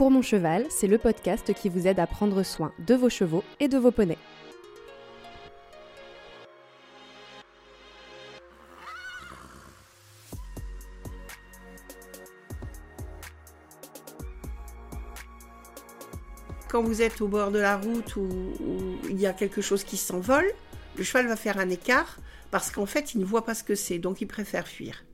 Pour mon cheval, c'est le podcast qui vous aide à prendre soin de vos chevaux et de vos poneys. Quand vous êtes au bord de la route où, il y a quelque chose qui s'envole, le cheval va faire un écart parce qu'en fait, il ne voit pas ce que c'est, donc il préfère fuir.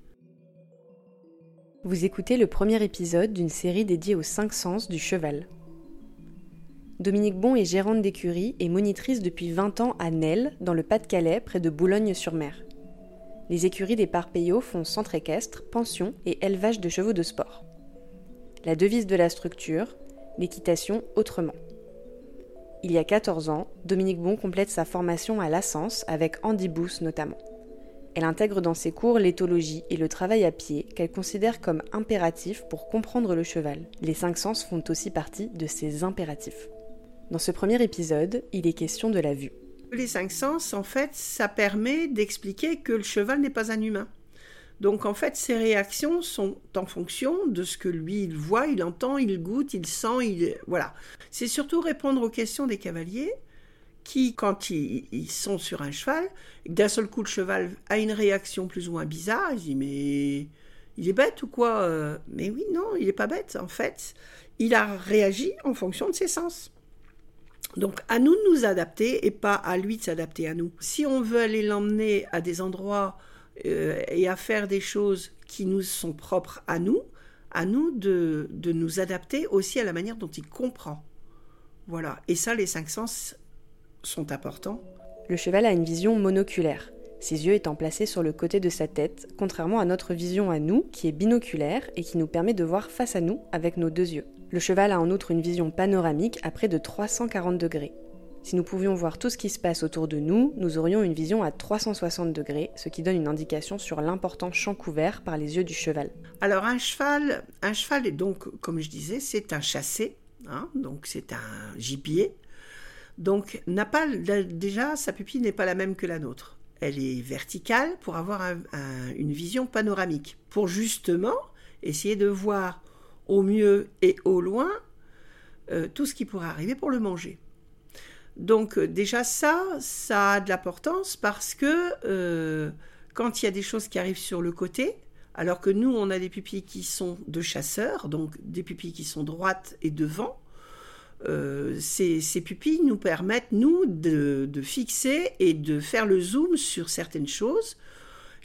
Vous écoutez le premier épisode d'une série dédiée aux cinq sens du cheval. Dominique Bon est gérante d'écurie et monitrice depuis 20 ans à Nesle, dans le Pas-de-Calais, près de Boulogne-sur-Mer. Les écuries des Parpeillots font centre équestre, pension et élevage de chevaux de sport. La devise de la structure, l'équitation autrement. Il y a 14 ans, Dominique Bon complète sa formation à l'Assens avec Andy Booth notamment. Elle intègre dans ses cours l'éthologie et le travail à pied qu'elle considère comme impératifs pour comprendre le cheval. Les cinq sens font aussi partie de ces impératifs. Dans ce premier épisode, il est question de la vue. Les cinq sens, en fait, ça permet d'expliquer que le cheval n'est pas un humain. Donc en fait, ses réactions sont en fonction de ce que lui il voit, il entend, il goûte, il sent, il voilà. C'est surtout répondre aux questions des cavaliers qui, quand ils, sont sur un cheval, d'un seul coup le cheval a une réaction plus ou moins bizarre, il dit mais il est bête ou quoi euh? Mais oui, non, il n'est pas bête. En fait, il a réagi en fonction de ses sens. Donc à nous de nous adapter et pas à lui de s'adapter à nous. Si on veut aller l'emmener à des endroits euh, et à faire des choses qui nous sont propres à nous, à nous de, de nous adapter aussi à la manière dont il comprend. Voilà. Et ça, les cinq sens sont importants. Le cheval a une vision monoculaire, ses yeux étant placés sur le côté de sa tête, contrairement à notre vision à nous, qui est binoculaire et qui nous permet de voir face à nous avec nos deux yeux. Le cheval a en outre une vision panoramique à près de 340 degrés. Si nous pouvions voir tout ce qui se passe autour de nous, nous aurions une vision à 360 degrés, ce qui donne une indication sur l'important champ couvert par les yeux du cheval. Alors un cheval, un cheval est donc, comme je disais, c'est un chassé, hein, donc c'est un gibier. Donc n'a déjà sa pupille n'est pas la même que la nôtre. Elle est verticale pour avoir une vision panoramique, pour justement essayer de voir au mieux et au loin euh, tout ce qui pourrait arriver pour le manger. Donc euh, déjà ça, ça a de l'importance parce que euh, quand il y a des choses qui arrivent sur le côté, alors que nous, on a des pupilles qui sont de chasseurs, donc des pupilles qui sont droites et devant, euh, ces, pupilles nous permettent, nous, de, de, fixer et de faire le zoom sur certaines choses.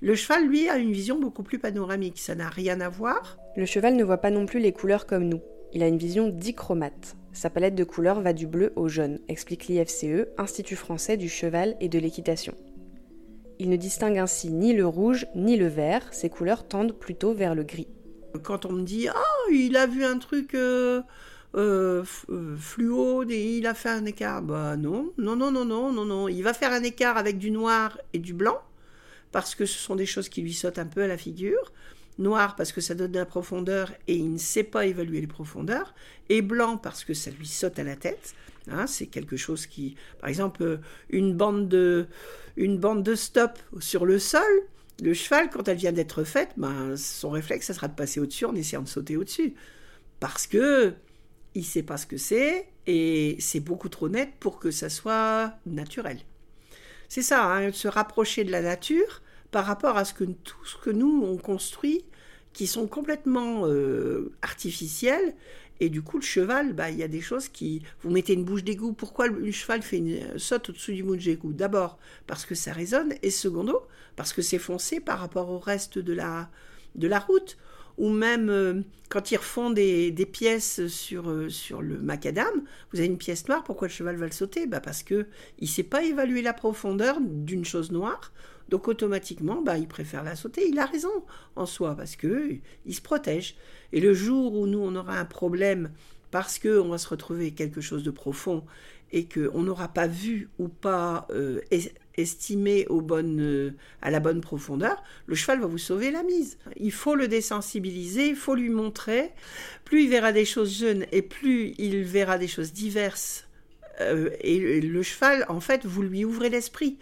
Le cheval, lui, a une vision beaucoup plus panoramique, ça n'a rien à voir. Le cheval ne voit pas non plus les couleurs comme nous. Il a une vision dichromate. Sa palette de couleurs va du bleu au jaune, explique l'IFCE, Institut français du cheval et de l'équitation. Il ne distingue ainsi ni le rouge ni le vert, ses couleurs tendent plutôt vers le gris. Quand on me dit Ah, il a vu un truc euh, euh, euh, fluo et il a fait un écart, bah non, non, non, non, non, non, non. Il va faire un écart avec du noir et du blanc, parce que ce sont des choses qui lui sautent un peu à la figure noir parce que ça donne de la profondeur et il ne sait pas évaluer les profondeurs, et blanc parce que ça lui saute à la tête. Hein, c'est quelque chose qui, par exemple, une bande de, une bande de stop sur le sol, le cheval, quand elle vient d'être faite, ben, son réflexe, ça sera de passer au-dessus en essayant de sauter au-dessus. Parce que il sait pas ce que c'est et c'est beaucoup trop net pour que ça soit naturel. C'est ça, hein, se rapprocher de la nature par rapport à ce que tout ce que nous on construit qui sont complètement euh, artificielles. Et du coup, le cheval, bah, il y a des choses qui. Vous mettez une bouche d'égout. Pourquoi le cheval fait une saute au-dessus du bouche d'égout D'abord, parce que ça résonne. Et secondo, parce que c'est foncé par rapport au reste de la, de la route. Ou même euh, quand ils refont des, pièces sur, euh, sur le macadam, vous avez une pièce noire, pourquoi le cheval va le sauter? Bah Parce qu'il ne sait pas évaluer la profondeur d'une chose noire. Donc automatiquement, bah, il préfère la sauter. Il a raison en soi parce que il se protège. Et le jour où nous on aura un problème parce que on va se retrouver quelque chose de profond et qu'on n'aura pas vu ou pas euh, estimé euh, à la bonne profondeur, le cheval va vous sauver la mise. Il faut le désensibiliser, il faut lui montrer. Plus il verra des choses jeunes et plus il verra des choses diverses. Euh, et le cheval, en fait, vous lui ouvrez l'esprit.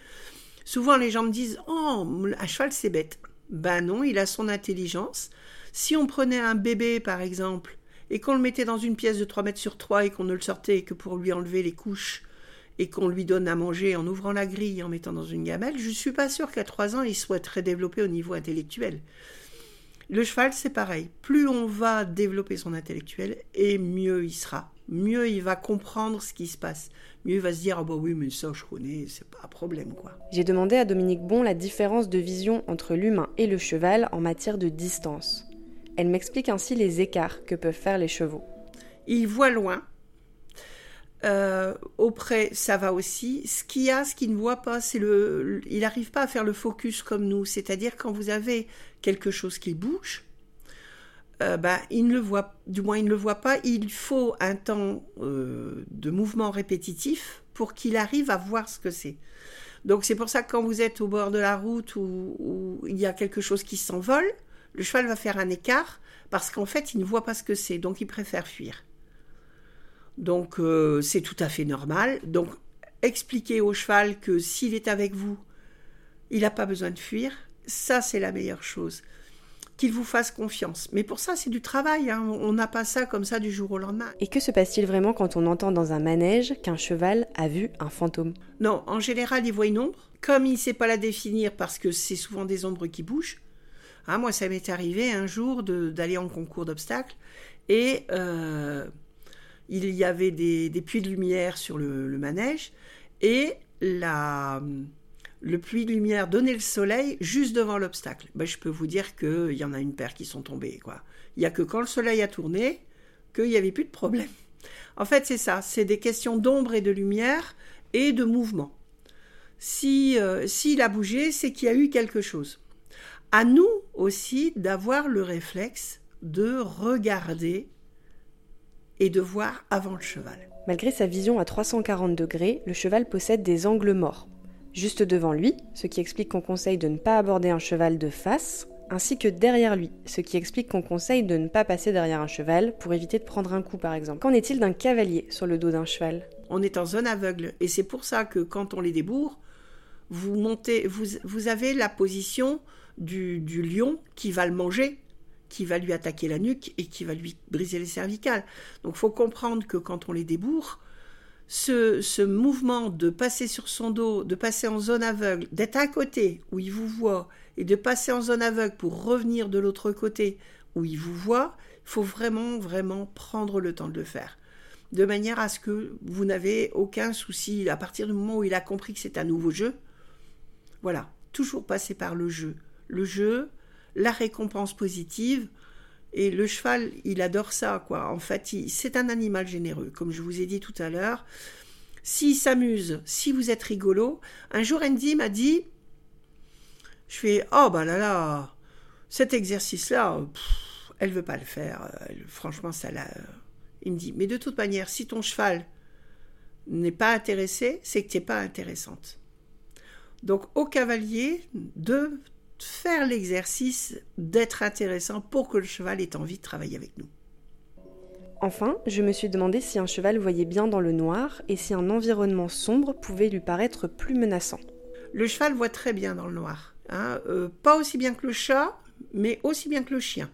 Souvent, les gens me disent Oh, un cheval, c'est bête. Ben non, il a son intelligence. Si on prenait un bébé, par exemple, et qu'on le mettait dans une pièce de 3 mètres sur 3 et qu'on ne le sortait que pour lui enlever les couches et qu'on lui donne à manger en ouvrant la grille, en mettant dans une gamelle, je ne suis pas sûre qu'à 3 ans, il soit très développé au niveau intellectuel. Le cheval, c'est pareil. Plus on va développer son intellectuel, et mieux il sera. Mieux il va comprendre ce qui se passe. Mieux il va se dire Ah bah oui, mais ça, je connais, c'est pas un problème, quoi. J'ai demandé à Dominique Bon la différence de vision entre l'humain et le cheval en matière de distance. Elle m'explique ainsi les écarts que peuvent faire les chevaux. Il voit loin. Euh, auprès, ça va aussi. Ce qu'il a, ce qu'il ne voit pas, c'est le. Il n'arrive pas à faire le focus comme nous. C'est-à-dire quand vous avez quelque chose qui bouge, euh, bah, il ne le voit, du moins il ne le voit pas. Il faut un temps euh, de mouvement répétitif pour qu'il arrive à voir ce que c'est. Donc c'est pour ça que quand vous êtes au bord de la route où, il y a quelque chose qui s'envole, le cheval va faire un écart parce qu'en fait il ne voit pas ce que c'est, donc il préfère fuir. Donc euh, c'est tout à fait normal. Donc expliquez au cheval que s'il est avec vous, il n'a pas besoin de fuir. Ça c'est la meilleure chose qu'il vous fasse confiance. Mais pour ça, c'est du travail. Hein. On n'a pas ça comme ça du jour au lendemain. Et que se passe-t-il vraiment quand on entend dans un manège qu'un cheval a vu un fantôme? Non, en général, il voit une ombre. Comme il ne sait pas la définir parce que c'est souvent des ombres qui bougent. Hein, moi, ça m'est arrivé un jour d'aller en concours d'obstacles et euh, il y avait des, puits de lumière sur le, le manège et la, le puits de lumière donnait le soleil juste devant l'obstacle. Ben, je peux vous dire qu'il y en a une paire qui sont tombées. Quoi. Il n'y a que quand le soleil a tourné qu'il n'y avait plus de problème. En fait, c'est ça, c'est des questions d'ombre et de lumière et de mouvement. Si euh, s'il a bougé, c'est qu'il y a eu quelque chose. À nous aussi d'avoir le réflexe de regarder et de voir avant le cheval. Malgré sa vision à 340 degrés, le cheval possède des angles morts juste devant lui, ce qui explique qu'on conseille de ne pas aborder un cheval de face, ainsi que derrière lui, ce qui explique qu'on conseille de ne pas passer derrière un cheval pour éviter de prendre un coup par exemple. Qu'en est-il d'un cavalier sur le dos d'un cheval? On est en zone aveugle et c'est pour ça que quand on les débourre, vous montez, vous, avez la position du, du lion qui va le manger, qui va lui attaquer la nuque et qui va lui briser les cervicales. Donc faut comprendre que quand on les débourre, ce, mouvement de passer sur son dos, de passer en zone aveugle, d'être à côté où il vous voit et de passer en zone aveugle pour revenir de l'autre côté où il vous voit, il faut vraiment, vraiment prendre le temps de le faire. De manière à ce que vous n'avez aucun souci à partir du moment où il a compris que c'est un nouveau jeu. Voilà, toujours passer par le jeu. Le jeu, la récompense positive, et le cheval, il adore ça, quoi. En fait, c'est un animal généreux, comme je vous ai dit tout à l'heure. S'il s'amuse, si vous êtes rigolo, un jour Andy m'a dit, je fais, oh bah là là, cet exercice-là, elle veut pas le faire. franchement, ça l'a. Il me dit, mais de toute manière, si ton cheval n'est pas intéressé, c'est que tu n'es pas intéressante. Donc au cavalier, de faire l'exercice d'être intéressant pour que le cheval ait envie de travailler avec nous. Enfin, je me suis demandé si un cheval voyait bien dans le noir et si un environnement sombre pouvait lui paraître plus menaçant. Le cheval voit très bien dans le noir. Hein. Euh, pas aussi bien que le chat, mais aussi bien que le chien.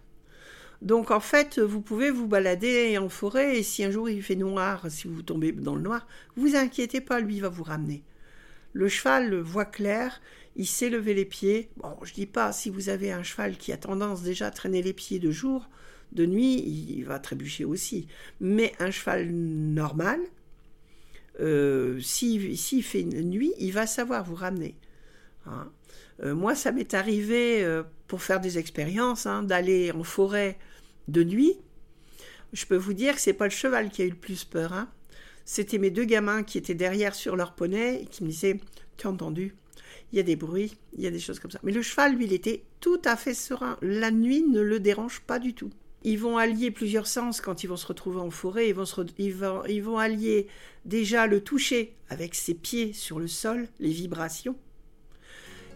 Donc en fait, vous pouvez vous balader en forêt et si un jour il fait noir, si vous tombez dans le noir, vous inquiétez pas, lui va vous ramener. Le cheval voit clair, il sait lever les pieds. Bon, je dis pas, si vous avez un cheval qui a tendance déjà à traîner les pieds de jour, de nuit, il va trébucher aussi. Mais un cheval normal, euh, s'il fait une nuit, il va savoir vous ramener. Hein. Euh, moi, ça m'est arrivé euh, pour faire des expériences, hein, d'aller en forêt de nuit. Je peux vous dire que c'est pas le cheval qui a eu le plus peur. Hein. C'était mes deux gamins qui étaient derrière sur leur poney et qui me disaient Tu as entendu? Il y a des bruits, il y a des choses comme ça. Mais le cheval, lui, il était tout à fait serein. La nuit ne le dérange pas du tout. Ils vont allier plusieurs sens quand ils vont se retrouver en forêt. Ils vont, allier déjà le toucher avec ses pieds sur le sol, les vibrations.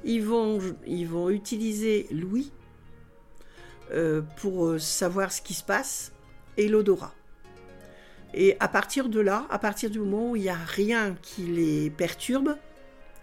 Ils vont, ils vont utiliser l'ouïe euh, pour euh, savoir ce qui se passe et l'odorat. Et à partir de là, à partir du moment où il n'y a rien qui les perturbe,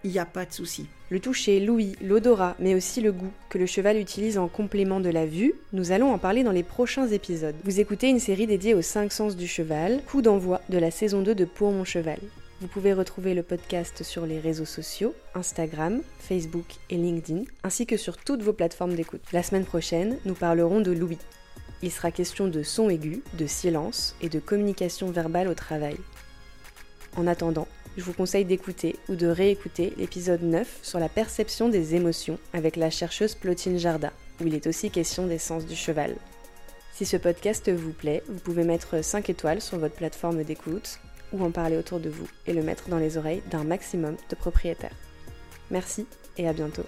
il n'y a pas de souci. Le toucher, l'ouïe, l'odorat, mais aussi le goût que le cheval utilise en complément de la vue, nous allons en parler dans les prochains épisodes. Vous écoutez une série dédiée aux 5 sens du cheval, coup d'envoi de la saison 2 de Pour mon cheval. Vous pouvez retrouver le podcast sur les réseaux sociaux, Instagram, Facebook et LinkedIn, ainsi que sur toutes vos plateformes d'écoute. La semaine prochaine, nous parlerons de l'ouïe. Il sera question de son aigu, de silence et de communication verbale au travail. En attendant, je vous conseille d'écouter ou de réécouter l'épisode 9 sur la perception des émotions avec la chercheuse Plotine Jarda, où il est aussi question des sens du cheval. Si ce podcast vous plaît, vous pouvez mettre 5 étoiles sur votre plateforme d'écoute ou en parler autour de vous et le mettre dans les oreilles d'un maximum de propriétaires. Merci et à bientôt.